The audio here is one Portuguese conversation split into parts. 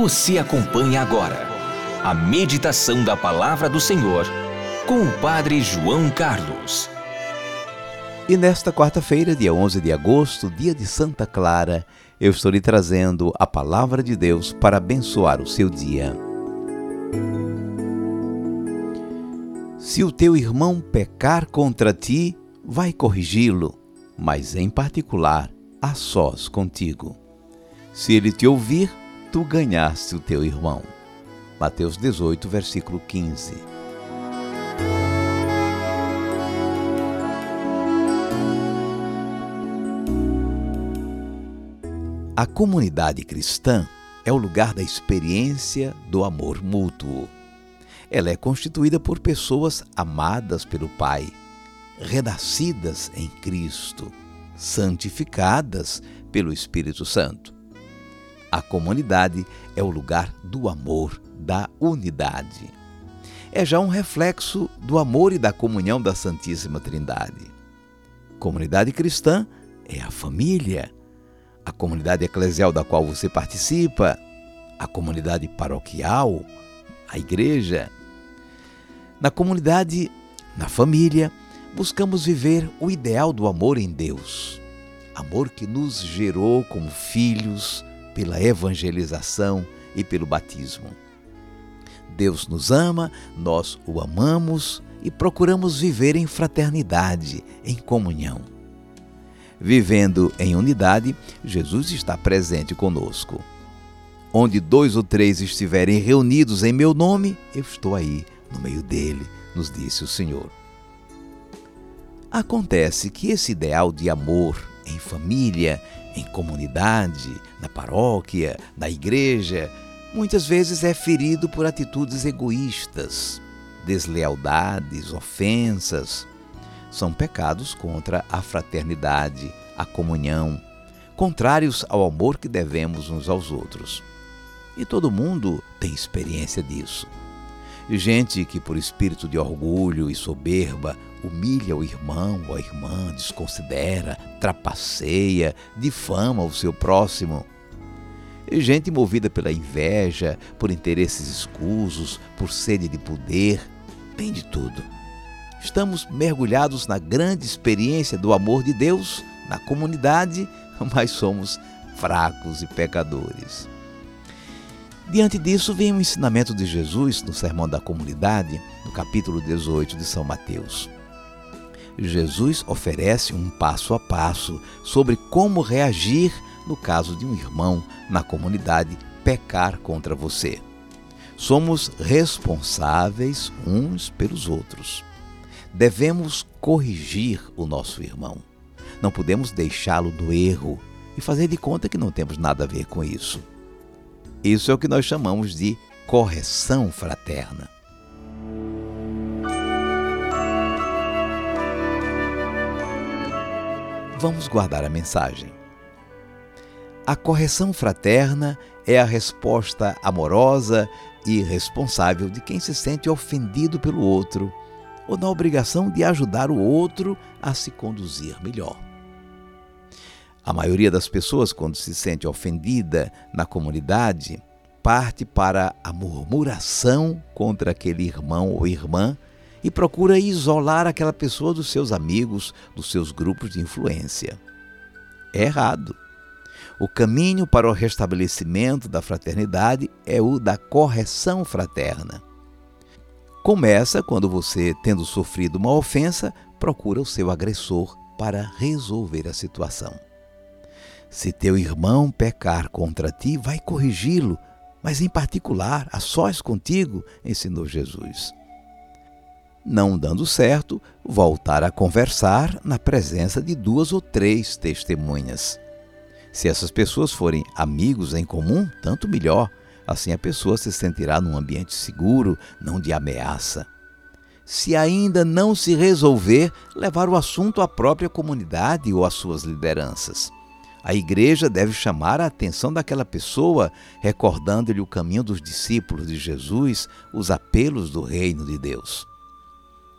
Você acompanha agora a meditação da Palavra do Senhor com o Padre João Carlos. E nesta quarta-feira, dia 11 de agosto, dia de Santa Clara, eu estou lhe trazendo a Palavra de Deus para abençoar o seu dia. Se o teu irmão pecar contra ti, vai corrigi-lo, mas em particular, a sós contigo. Se ele te ouvir, tu ganhaste o teu irmão. Mateus 18, versículo 15. A comunidade cristã é o lugar da experiência do amor mútuo. Ela é constituída por pessoas amadas pelo Pai, renascidas em Cristo, santificadas pelo Espírito Santo. A comunidade é o lugar do amor, da unidade. É já um reflexo do amor e da comunhão da Santíssima Trindade. Comunidade cristã é a família, a comunidade eclesial da qual você participa, a comunidade paroquial, a igreja. Na comunidade, na família, buscamos viver o ideal do amor em Deus. Amor que nos gerou como filhos, pela evangelização e pelo batismo. Deus nos ama, nós o amamos e procuramos viver em fraternidade, em comunhão. Vivendo em unidade, Jesus está presente conosco. Onde dois ou três estiverem reunidos em meu nome, eu estou aí, no meio dele, nos disse o Senhor. Acontece que esse ideal de amor em família, em comunidade, na paróquia, na igreja, muitas vezes é ferido por atitudes egoístas, deslealdades, ofensas. São pecados contra a fraternidade, a comunhão, contrários ao amor que devemos uns aos outros. E todo mundo tem experiência disso. Gente que, por espírito de orgulho e soberba, humilha o irmão ou a irmã, desconsidera, trapaceia, difama o seu próximo. Gente movida pela inveja, por interesses escusos, por sede de poder, tem de tudo. Estamos mergulhados na grande experiência do amor de Deus na comunidade, mas somos fracos e pecadores. Diante disso, vem o ensinamento de Jesus no Sermão da Comunidade, no capítulo 18 de São Mateus. Jesus oferece um passo a passo sobre como reagir no caso de um irmão na comunidade pecar contra você. Somos responsáveis uns pelos outros. Devemos corrigir o nosso irmão. Não podemos deixá-lo no erro e fazer de conta que não temos nada a ver com isso. Isso é o que nós chamamos de correção fraterna. Vamos guardar a mensagem. A correção fraterna é a resposta amorosa e responsável de quem se sente ofendido pelo outro ou na obrigação de ajudar o outro a se conduzir melhor. A maioria das pessoas, quando se sente ofendida na comunidade, parte para a murmuração contra aquele irmão ou irmã e procura isolar aquela pessoa dos seus amigos, dos seus grupos de influência. É errado. O caminho para o restabelecimento da fraternidade é o da correção fraterna. Começa quando você, tendo sofrido uma ofensa, procura o seu agressor para resolver a situação. Se teu irmão pecar contra ti, vai corrigi-lo, mas em particular, a sós contigo, ensinou Jesus. Não dando certo, voltar a conversar na presença de duas ou três testemunhas. Se essas pessoas forem amigos em comum, tanto melhor. Assim a pessoa se sentirá num ambiente seguro, não de ameaça. Se ainda não se resolver, levar o assunto à própria comunidade ou às suas lideranças. A igreja deve chamar a atenção daquela pessoa, recordando-lhe o caminho dos discípulos de Jesus, os apelos do reino de Deus.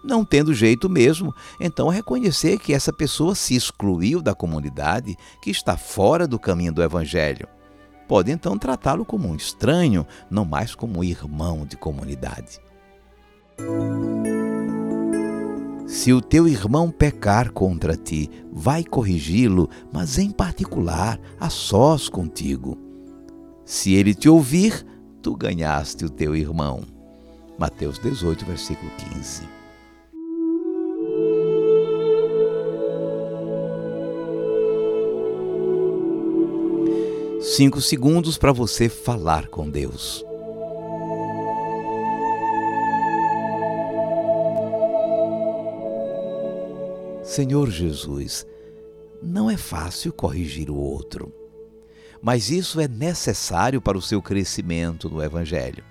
Não tendo jeito mesmo, então reconhecer que essa pessoa se excluiu da comunidade, que está fora do caminho do Evangelho. Pode então tratá-lo como um estranho, não mais como um irmão de comunidade. Se o teu irmão pecar contra ti, vai corrigi-lo, mas em particular, a sós contigo. Se ele te ouvir, tu ganhaste o teu irmão. Mateus 18, versículo 15. Cinco segundos para você falar com Deus. Senhor Jesus, não é fácil corrigir o outro, mas isso é necessário para o seu crescimento no Evangelho.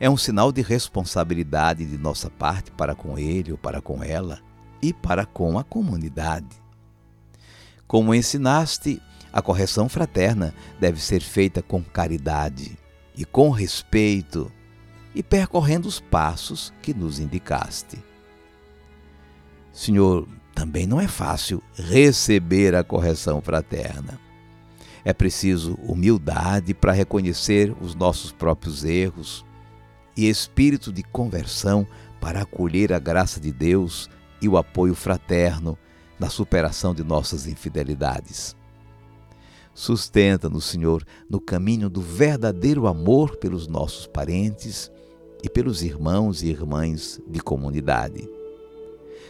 É um sinal de responsabilidade de nossa parte para com ele ou para com ela e para com a comunidade. Como ensinaste, a correção fraterna deve ser feita com caridade e com respeito e percorrendo os passos que nos indicaste. Senhor, também não é fácil receber a correção fraterna. É preciso humildade para reconhecer os nossos próprios erros e espírito de conversão para acolher a graça de Deus e o apoio fraterno na superação de nossas infidelidades. Sustenta-nos, Senhor, no caminho do verdadeiro amor pelos nossos parentes e pelos irmãos e irmãs de comunidade.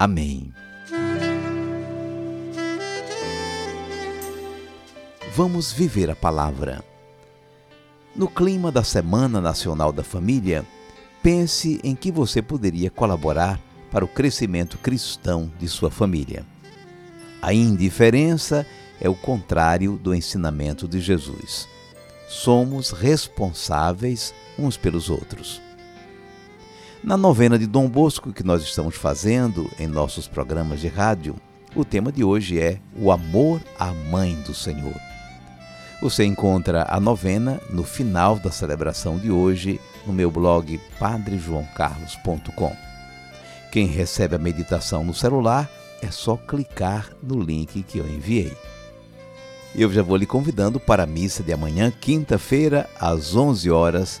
Amém. Vamos viver a palavra. No clima da Semana Nacional da Família, pense em que você poderia colaborar para o crescimento cristão de sua família. A indiferença é o contrário do ensinamento de Jesus. Somos responsáveis uns pelos outros. Na novena de Dom Bosco que nós estamos fazendo em nossos programas de rádio, o tema de hoje é o amor à mãe do Senhor. Você encontra a novena no final da celebração de hoje no meu blog padrejoãocarlos.com. Quem recebe a meditação no celular é só clicar no link que eu enviei. Eu já vou lhe convidando para a missa de amanhã, quinta-feira, às 11 horas.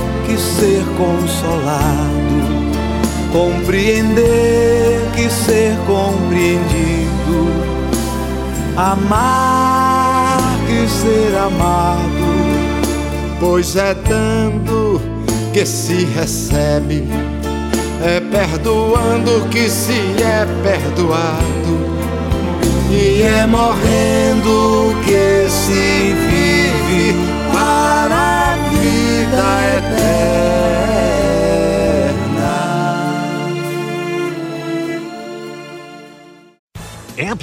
que ser consolado, compreender que ser compreendido, amar que ser amado, pois é dando que se recebe, é perdoando que se é perdoado e é morrendo que se vive.